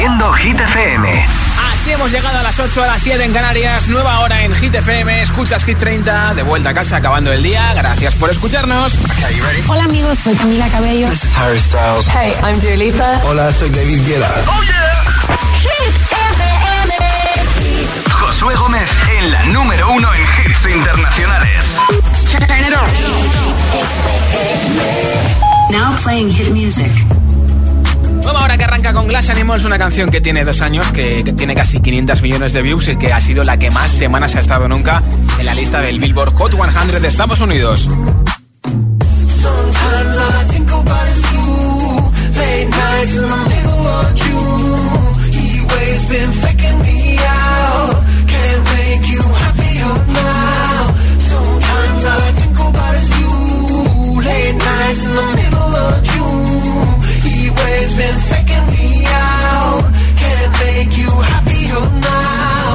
haciendo Hit FM. Así hemos llegado a las 8 a las 7 en Canarias, nueva hora en Hit FM, escuchas Hit 30, de vuelta a casa acabando el día, gracias por escucharnos. Hola amigos, soy Camila Cabello. This is Harry Styles. Hey, I'm Dua Lipa. Hola, soy David Guetta. Oh yeah. Hit FM. Josué Gómez en la número uno en hits internacionales. Turn it on. Now playing hit music. Vamos ahora que arranca con Glass Animals, una canción que tiene dos años, que, tiene casi 500 millones de views y que ha sido la que más semanas ha estado nunca en la lista del Billboard Hot 100 de Estados Unidos. Waves been faking me out. Can't make you happier oh, now.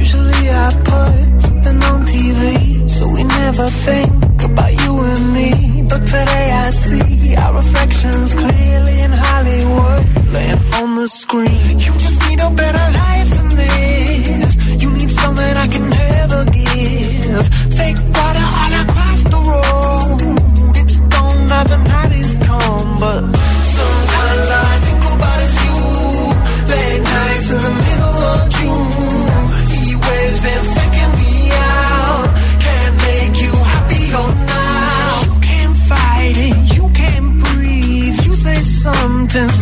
Usually I put something on TV, so we never think about you and me. But today I see our reflections clearly in Hollywood, laying on the screen. You just need a better life than this. You need something I can never give. Fake water all across the road. It's gone now the night is come, but sentence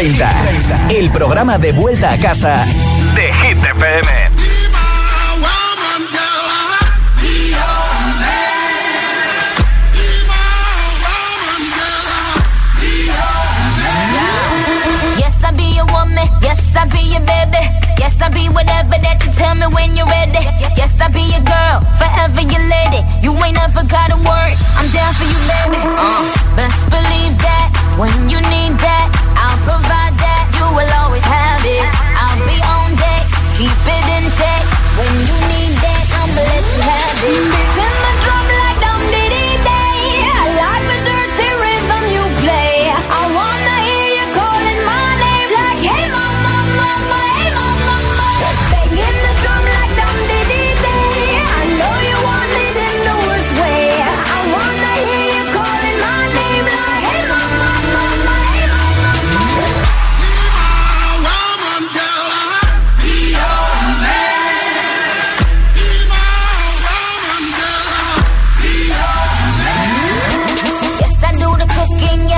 30, el programa de vuelta a casa de Hit FM. Yes, I be your baby. Yes, I be whatever that you tell me when you're ready. Yes, I be your girl, forever your lady. You ain't never gotta worry. I'm down for you, baby. Uh, best believe that when you need that, I'll provide that. You will always have it. I'll be on deck, keep it in check. When you need that, I'ma let you have it.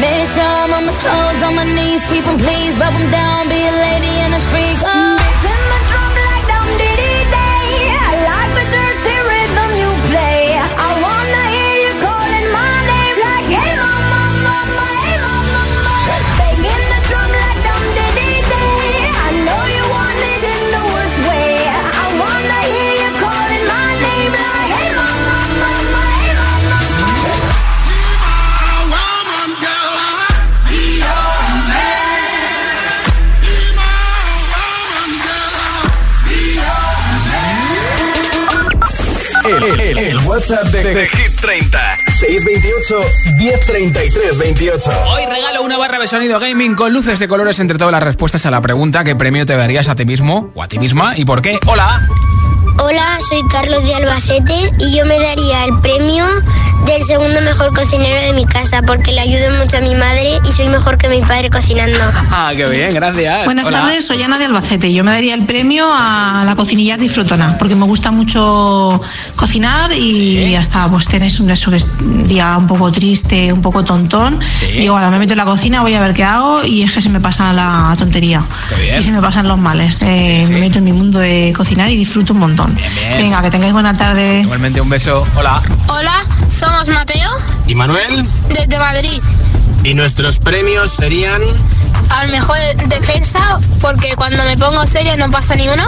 Make sure I'm on my toes, on my knees, keep 'em please, rub 'em down, be a lady and a freak. WhatsApp de, de Hit 30. 628 1033 28. Hoy regalo una barra de sonido gaming con luces de colores entre todas las respuestas a la pregunta ¿qué premio te darías a ti mismo o a ti misma y por qué? Hola. Hola, soy Carlos de Albacete y yo me daría el premio del segundo mejor cocinero de mi casa porque le ayudo mucho a mi madre y soy mejor que mi padre cocinando. Ah, qué bien, gracias. Buenas Hola. tardes, soy Ana de Albacete. Yo me daría el premio a la cocinilla disfrutona, porque me gusta mucho cocinar y hasta pues tenés un, día un poco triste, un poco tontón. Sí. Digo, ahora me meto en la cocina, voy a ver qué hago y es que se me pasa la tontería. Qué bien. Y se me pasan los males. Eh, Sí. Me meto en mi mundo de cocinar y disfruto un montón. Bien, bien. Venga, que tengáis buena tarde. Igualmente un beso. Hola. Hola, somos Mateo y Manuel. desde Madrid. Y nuestros premios serían. Al mejor defensa, porque cuando me pongo seria no pasa ni uno.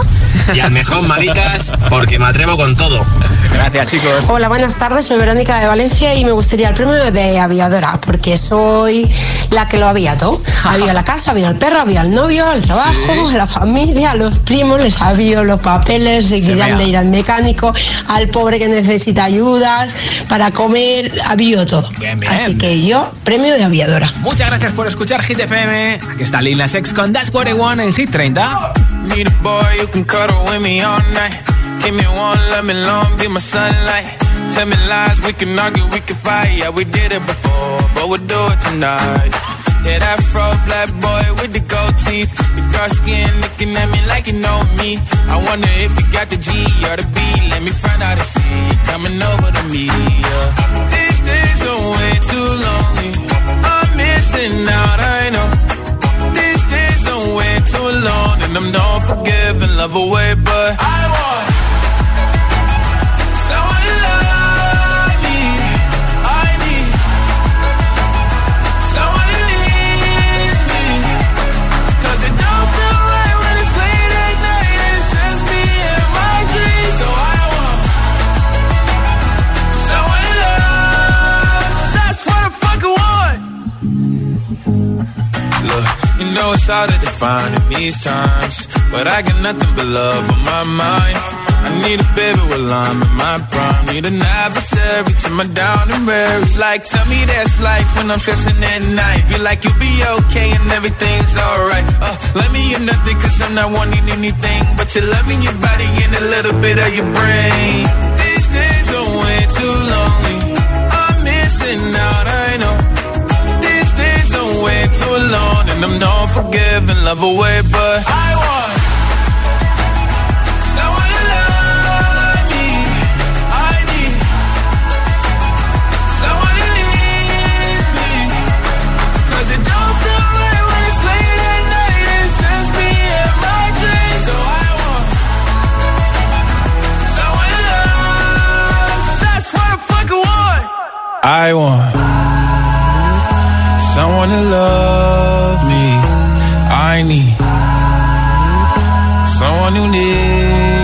Y al mejor maricas, porque me atrevo con todo. Gracias, chicos. Hola, buenas tardes. Soy Verónica de Valencia y me gustaría el premio de aviadora porque soy la que lo había todo. Había la casa, había el perro, había el novio, el trabajo, la familia, los primos, les había los papeles, se de ir al mecánico, al pobre que necesita ayudas, para comer, había todo. Bien, bien. Así que yo, premio de aviadora. Muchas gracias por escuchar Hit FM. Aquí está Lil Nas X con That's What I Want en Hit 30. Need a boy you can cuddle with me all night. Give me one, let me long, be my sunlight. Tell me lies, we can argue, we can fight. Yeah, we did it before, but we'll do it tonight. Yeah, that fro black boy with the gold teeth. Your dark skin looking at me like you know me. I wonder if you got the G or the B. Let let me find out and see I'm not love away, but I want someone to love me. I need someone who needs me. 'Cause it don't feel right when it's late at night and it's just me and my dreams. So I want someone to love. That's what I fucking want. Look, you know it's hard to define in these times, but I got nothing but love on my mind. I need a baby while I'm in my prime. Need an adversary to my down and weary. Like, tell me that's life when I'm stressing at night. Be like, you'll be okay and everything's alright. Uh, let me in nothing cause I'm not wanting anything. But you're loving your body and a little bit of your brain. These days are way too lonely. I'm missing out, I know. These days are way too long. And I'm not forgiving, love away, but I want I want someone to love me. I need someone who needs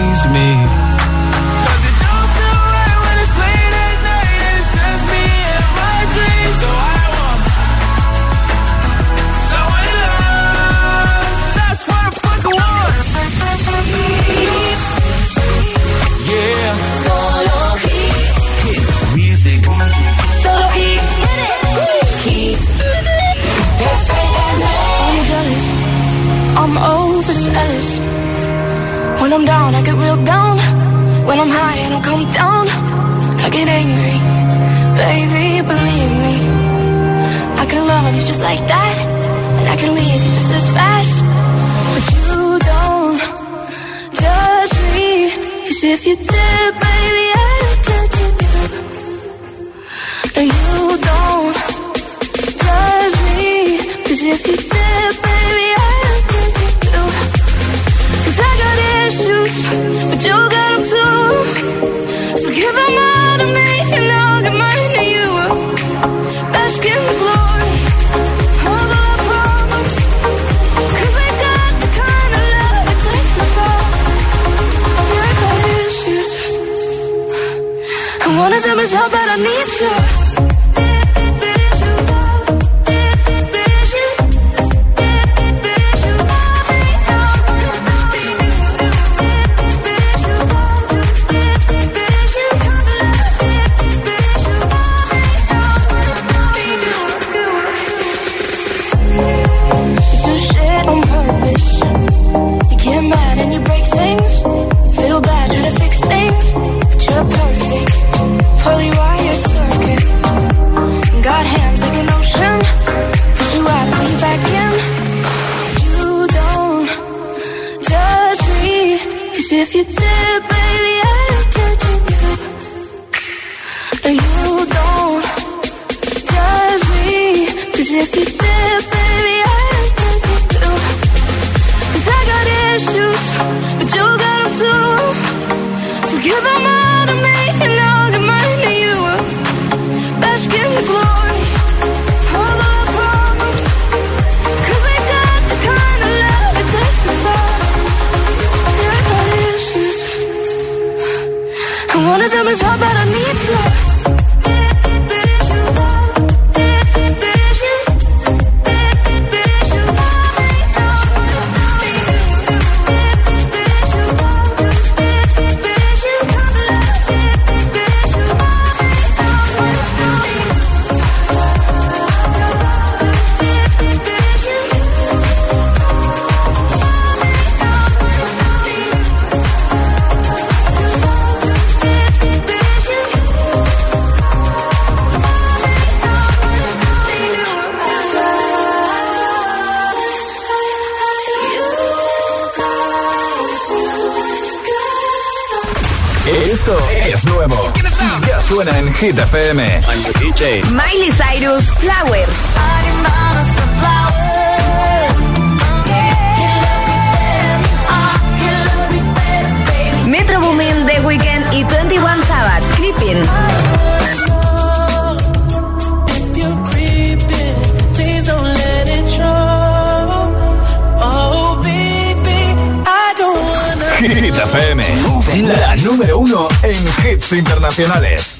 Cause if you did, baby, I'd judge you too. You don't judge me. Cause if you did, Hit FM. Miley Cyrus, Flowers. Metro Boomin, The Weeknd y 21 Sabbath, Creeping. Hit FM, la número uno en hits internacionales.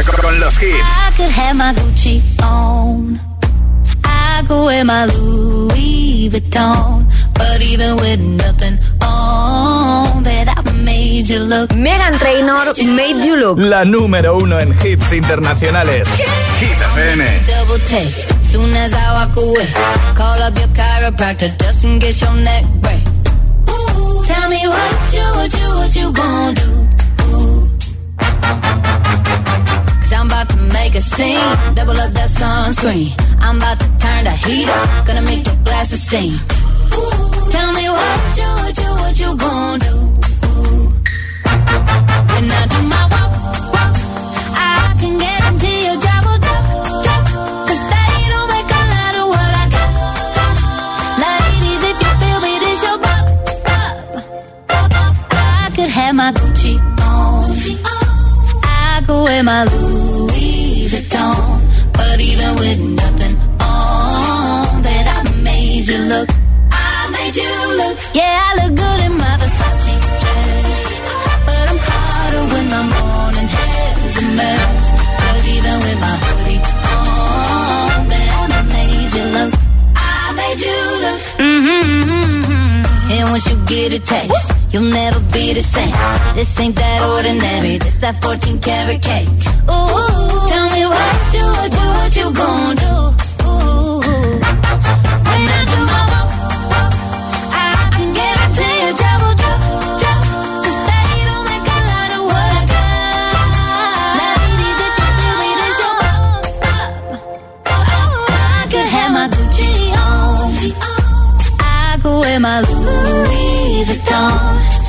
Con los hits. I could have my Gucci on. I could wear my Louis Vuitton. But even with nothing on, bet I made you look. Megan Trainor, Made You Look. La número uno en hits internacionales. Hit FM. Double take. Soon as I walk away, call up your chiropractor just in case your neck break. Ooh, tell me what you, what you, what you gonna do? Cause I'm about to make a scene, double up that sunscreen. I'm about to turn the heat up, gonna make your glasses steam. Ooh, tell me what you, what you, what you gonna do? When I do my walk, walk, I can your don't make a lot of what I got. Ladies, if you feel me, your. I could have my Gucci on. I could wear my Louis even with nothing on, bet I made you look. I made you look. Yeah, I look good in my Versace dress. But I'm hotter when my morning hair's a mess. Cause even with my hoodie on, bet I made you look. I made you look. Mm-hmm. And once you get a taste, you'll never be the same. This ain't that ordinary. This that 14 karat cake. Ooh, tell me what you, what you, what you gonna do? Ooh, when I my walk, I can drop, drop. 'Cause they don't make a lot of what I got. Bop, bop. Oh, I could have my Gucci on. I could wear my Louis Vuitton.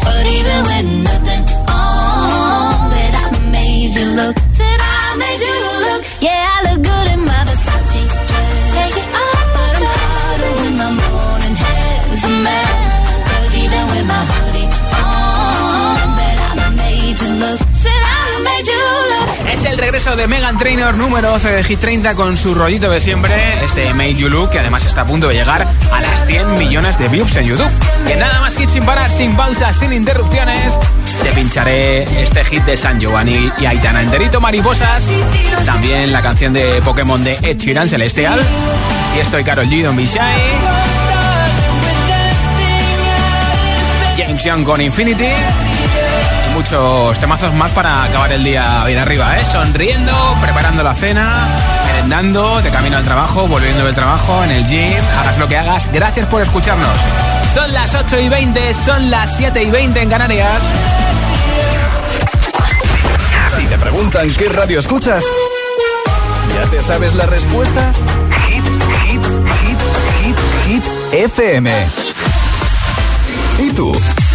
But even with nothing on, bet I made you look. Said I made you look. Yeah, regreso de Megan Trainor número 12 de Hit 30 con su rollito de siempre, este Made You Look, que además está a punto de llegar a las 100 millones de views en YouTube. Que nada más hit sin parar, sin pausas, sin interrupciones. Te pincharé este hit de San Giovanni y Aitana enterito, Mariposas. También la canción de Pokémon de Ed Sheeran, Celestial. Y estoy Carol G, Don Be Shy. James Young con Infinity muchos temazos más para acabar el día bien arriba, ¿eh? Sonriendo, preparando la cena, merendando, de camino al trabajo, volviendo del trabajo, en el gym, hagas lo que hagas. Gracias por escucharnos. Son las 8 y 20, son las 7 y 20 en Canarias. Si te preguntan qué radio escuchas, ¿ya te sabes la respuesta? Hit, hit, hit, hit, hit, FM. ¿Y tú?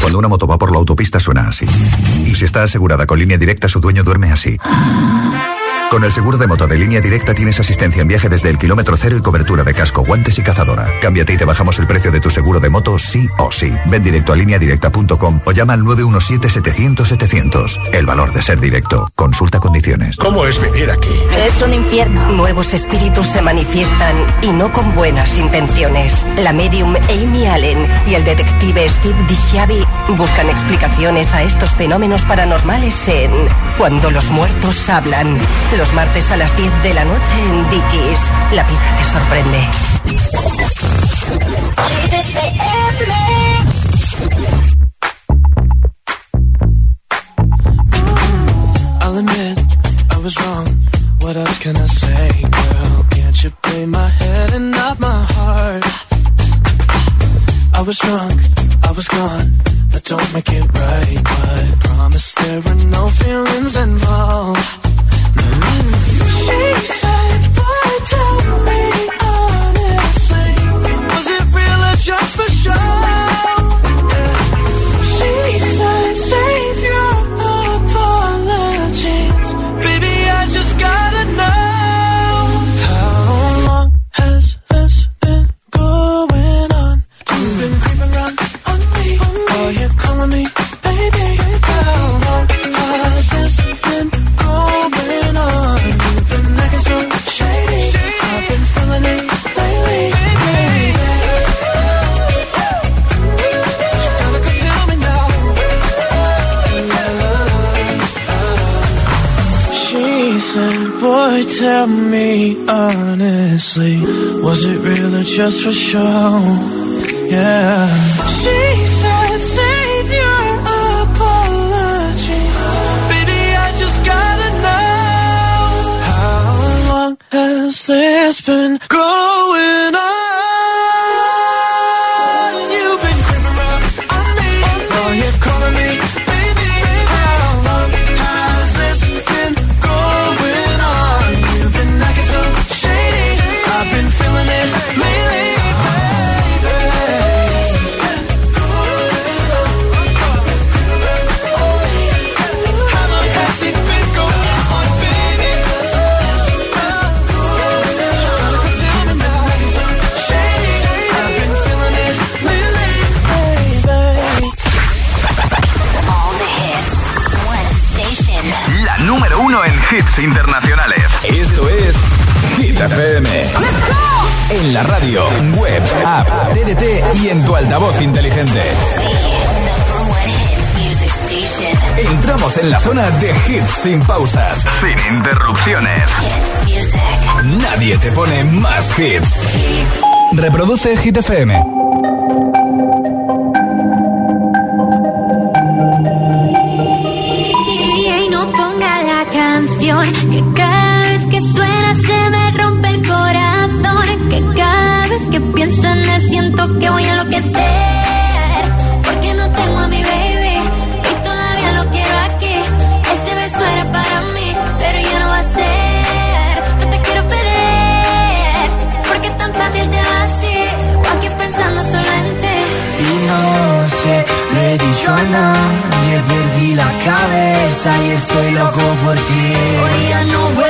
Cuando una moto va por la autopista suena así. Y si está asegurada con línea directa, su dueño duerme así. Con el seguro de moto de línea directa tienes asistencia en viaje desde el kilómetro cero y cobertura de casco, guantes y cazadora. Cámbiate y te bajamos el precio de tu seguro de moto sí o sí. Ven directo a lineadirecta.com o llama al 917-700-700. El valor de ser directo. Consulta condiciones. ¿Cómo es vivir aquí? Es un infierno. Nuevos espíritus se manifiestan y no con buenas intenciones. La medium Amy Allen y el detective Steve DiShiavi buscan explicaciones a estos fenómenos paranormales en Cuando los muertos hablan los martes a las 10 de la noche en Dickies. La vida te sorprende. I'll admit I was wrong. What else can I say, girl? Can't you play my head and not my heart? I was drunk, I was gone. That don't make it right, but I promise there were no feelings involved. No. She tell me honestly, was it real or just for show? Yeah. She's en tu altavoz inteligente. Entramos en la zona de hits sin pausas, sin interrupciones. Nadie te pone más hits. Reproduce Hit FM. Y no ponga la canción pienso en él, siento que voy a enloquecer. Porque no tengo a mi baby y todavía lo quiero aquí. Ese beso era para mí, pero ya no va a ser. Yo te quiero perder, porque es tan fácil te va. O aquí pensando solamente. Y no sé, le he dicho a nadie, perdí la cabeza y estoy loco por ti. Hoy ya no voy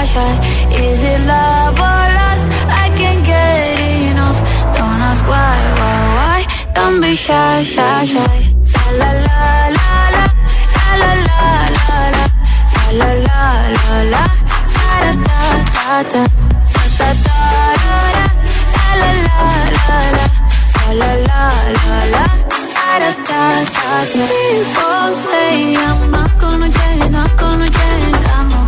Is it love or lust? I can't get enough. Don't ask why, why, why? Don't be shy, shy, shy. La la la la la la la la la la la la la da da da da da da la la la la la la la la da. People say I'm not gonna change, not gonna change. I'm not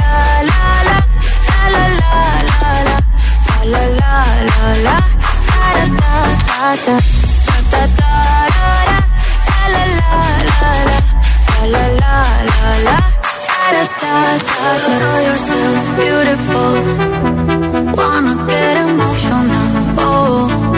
la la la la. La la la la la. Ta ta ta ta. Ta la la la la. La la la la la. Ta ta ta You're so beautiful. Wanna get emotional. Oh.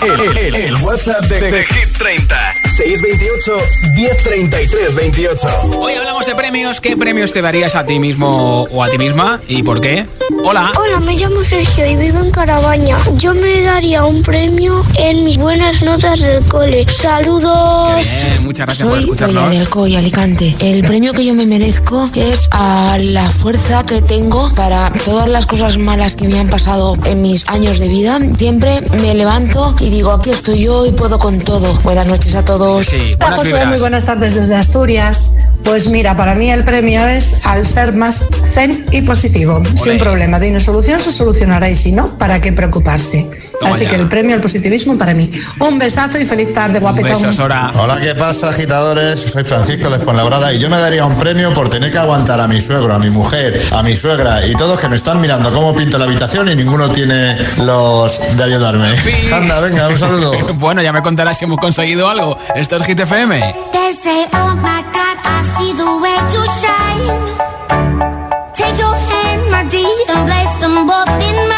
El, WhatsApp de, de, de, Hit 30 628 1033 28 Hoy hablamos de premios. ¿Qué premios te darías a ti mismo o a ti misma y por qué? Hola. Hola, me llamo Sergio y vivo en Carabaña. Yo me daría un premio en mis buenas notas del cole. Saludos. Bien, muchas gracias por Soy Oya escucharnos. del COI Alicante. El premio que yo me merezco es a la fuerza que tengo para todas las cosas malas que me han pasado en mis años de vida. Siempre me levanto y digo, aquí estoy yo y puedo con todo. Buenas noches a todos. Sí, Hola Josué, muy buenas tardes desde Asturias. Pues mira, para mí el premio es al ser más zen y positivo. Si un problema tiene solución, se solucionará y si no, ¿para qué preocuparse? Toma Así ya. que el premio al positivismo para mí. Un besazo y feliz tarde, guapetón. Hola, ¿qué pasa, agitadores? Soy Francisco de Fuenlabrada y yo me daría un premio por tener que aguantar a mi suegro, a mi mujer, a mi suegra y todos que me están mirando cómo pinto la habitación y ninguno tiene los de ayudarme. Anda, venga, un saludo. bueno, ya me contarás si hemos conseguido algo. Esto es Hit shine. Take your hand, my dear, and place them both in mine.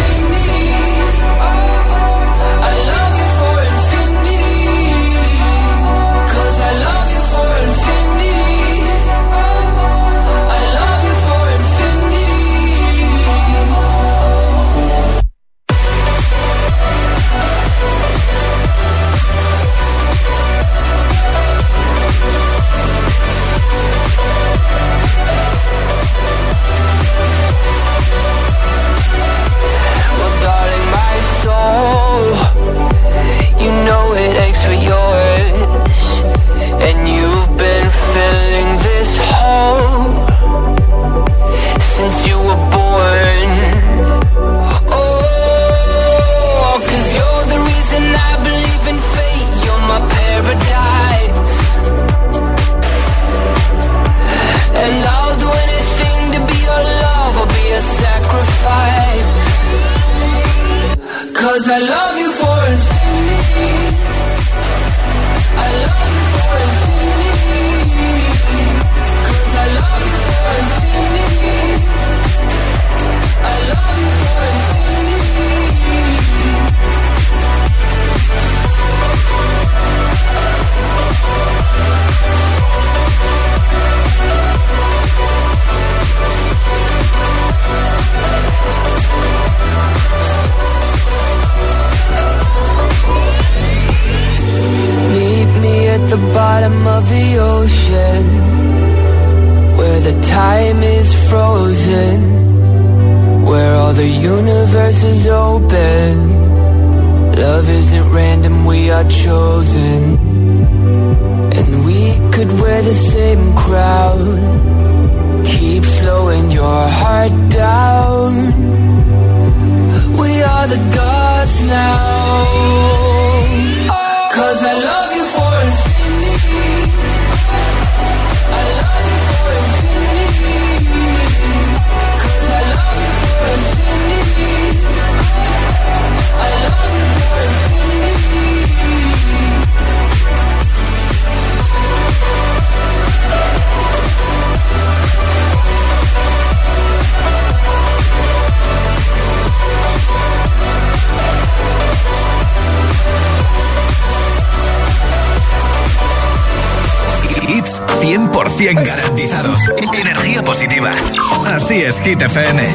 FM.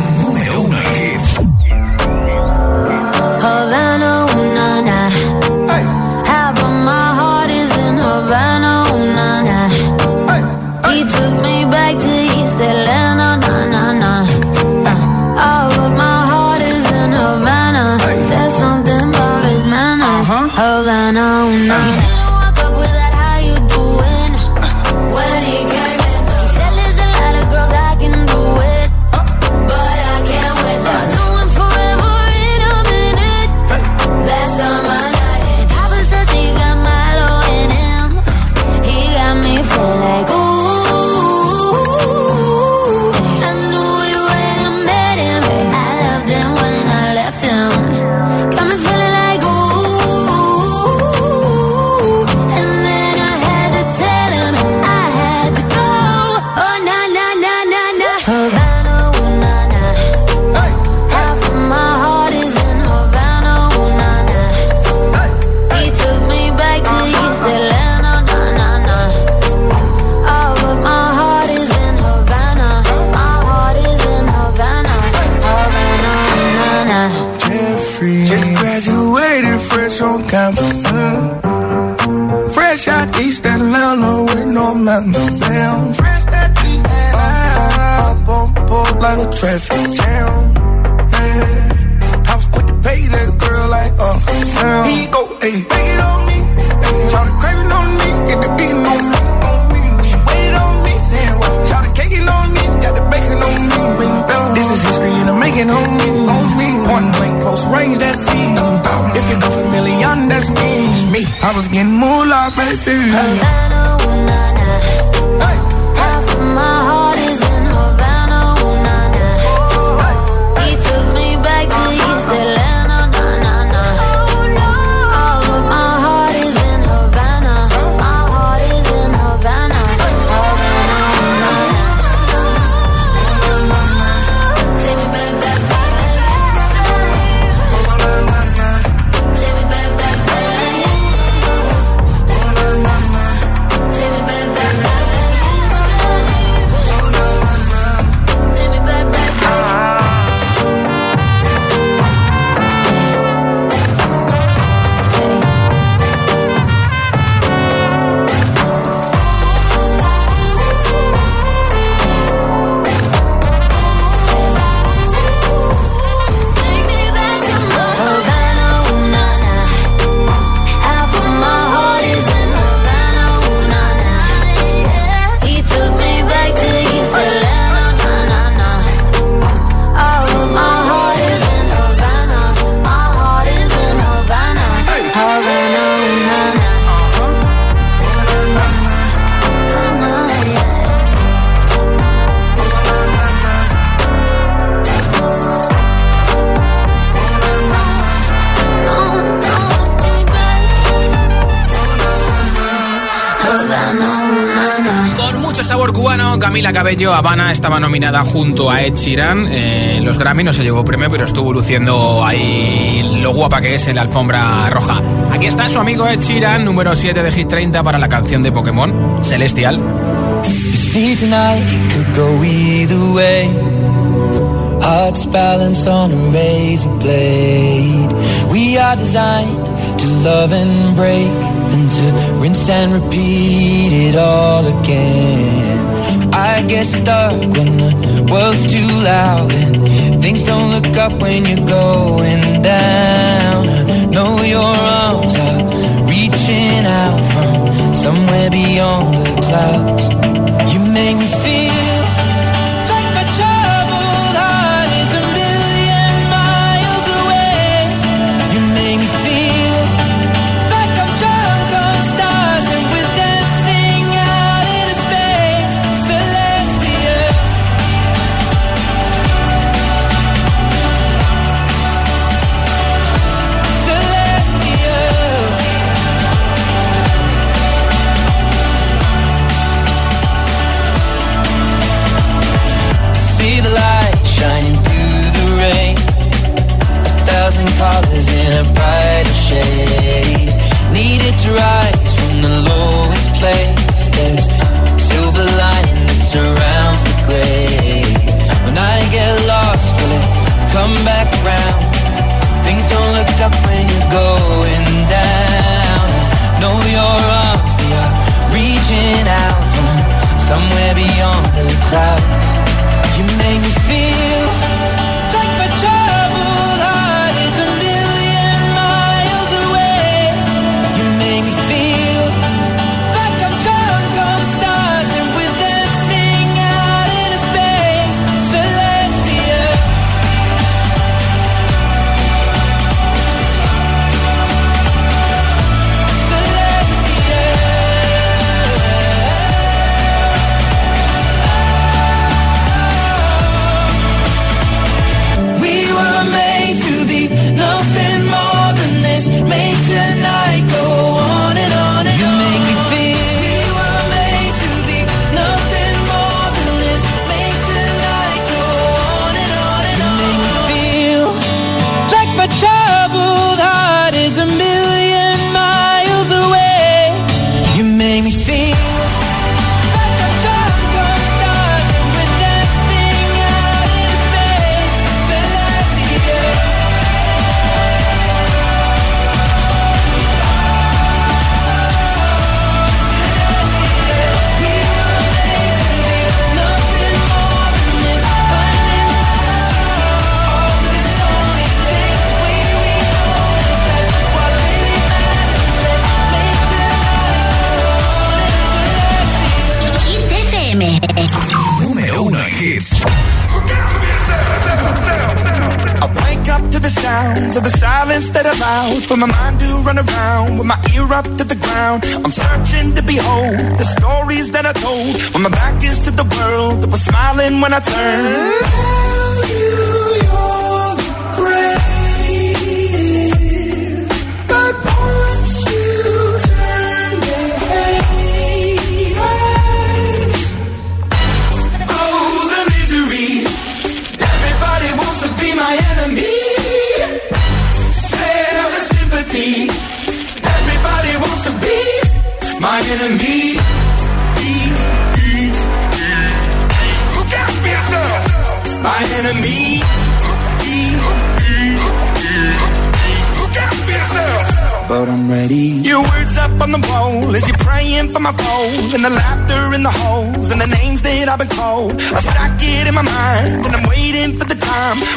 ello, Habana estaba nominada junto a Ed Sheeran. Eh, los Grammy no se llevó premio, pero estuvo luciendo ahí lo guapa que es en la alfombra roja. Aquí está su amigo Ed Sheeran, número 7 de Hit 30 para la canción de Pokémon, Celestial. I get stuck when the world's too loud and things don't look up when you're going down. I know your arms are reaching out from somewhere beyond the clouds. You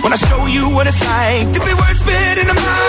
When I show you what it's like to be worse bit in the mind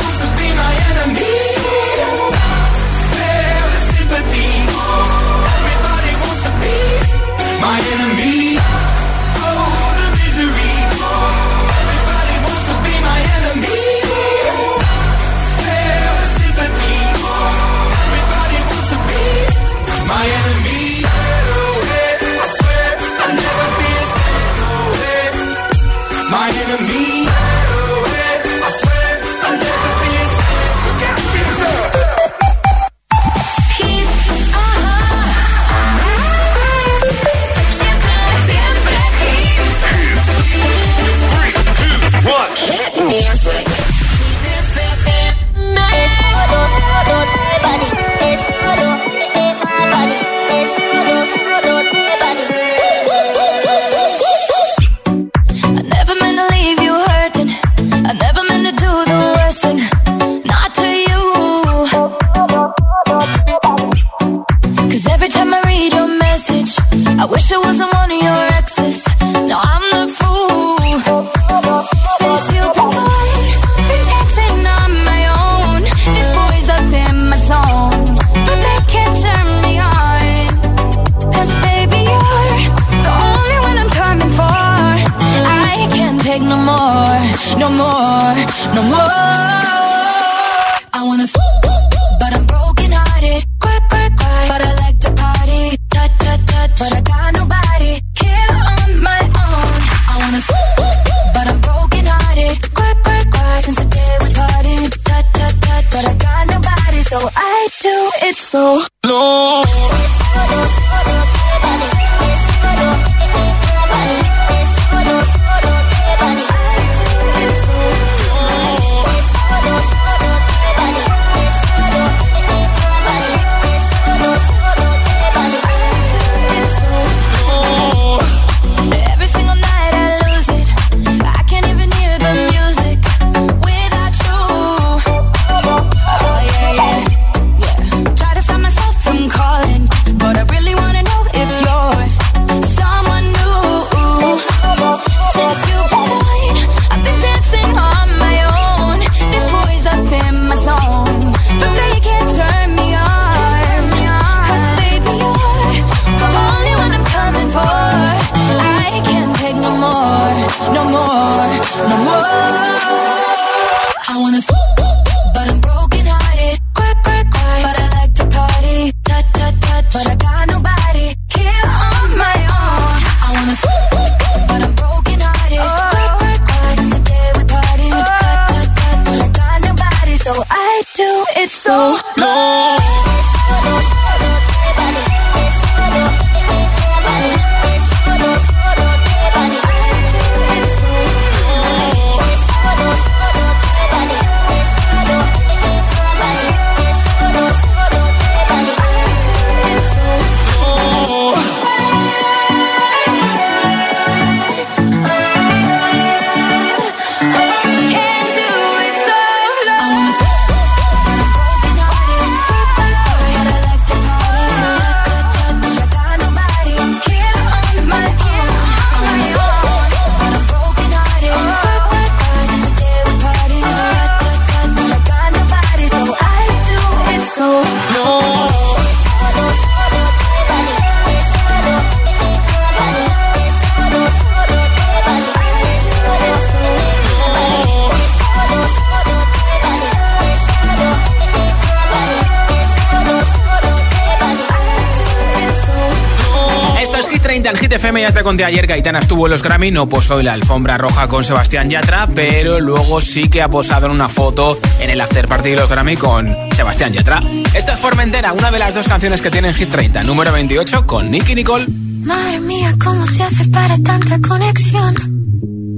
te conté ayer, Gaitana estuvo en los Grammy, no posó en la alfombra roja con Sebastián Yatra, pero luego sí que ha posado en una foto en el after party de los Grammy con Sebastián Yatra. Esto es Formentera, una de las dos canciones que tienen Hit 30, número 28 con Nicky Nicole. Madre mía, ¿cómo se hace para tanta conexión?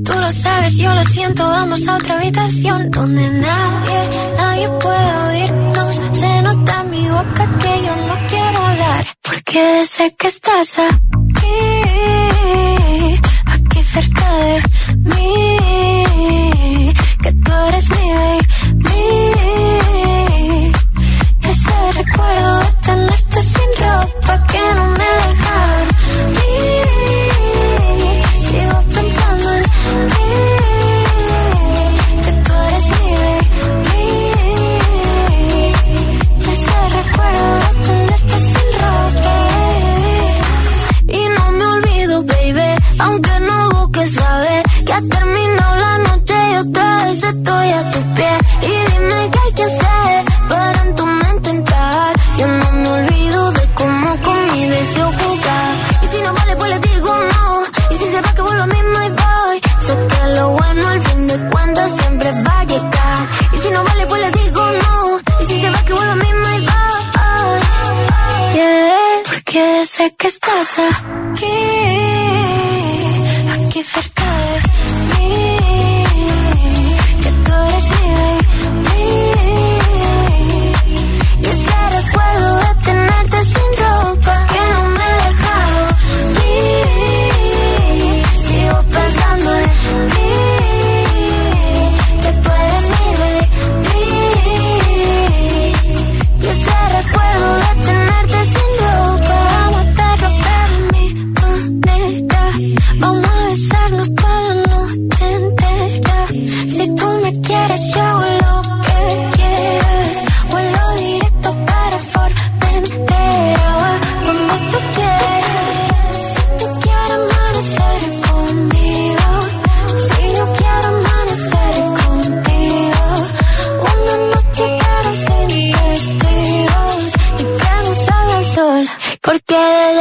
Tú lo sabes, yo lo siento, vamos a otra habitación donde nadie, nadie puede oírnos. Se nota en mi boca que yo no quiero hablar, porque sé que estás aquí.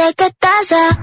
sé que estás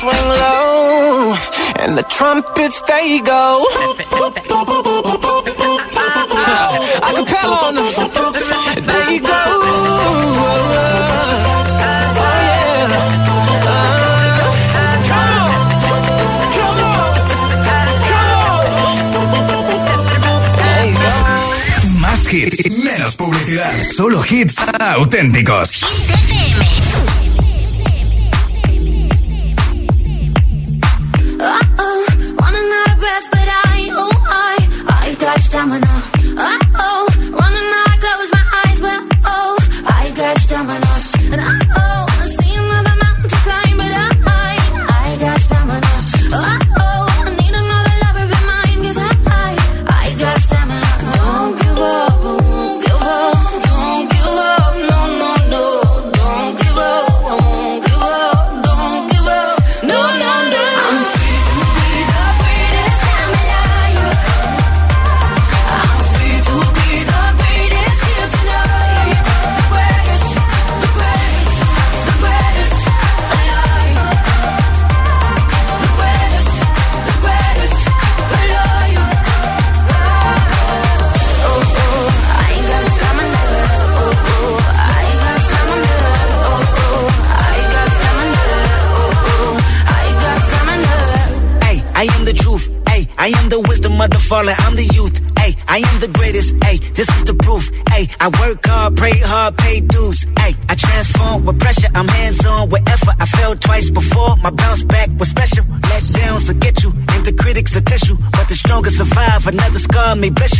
swing and the trumpets they go. Hits, menos publicidad, solo hits auténticos. me bless you.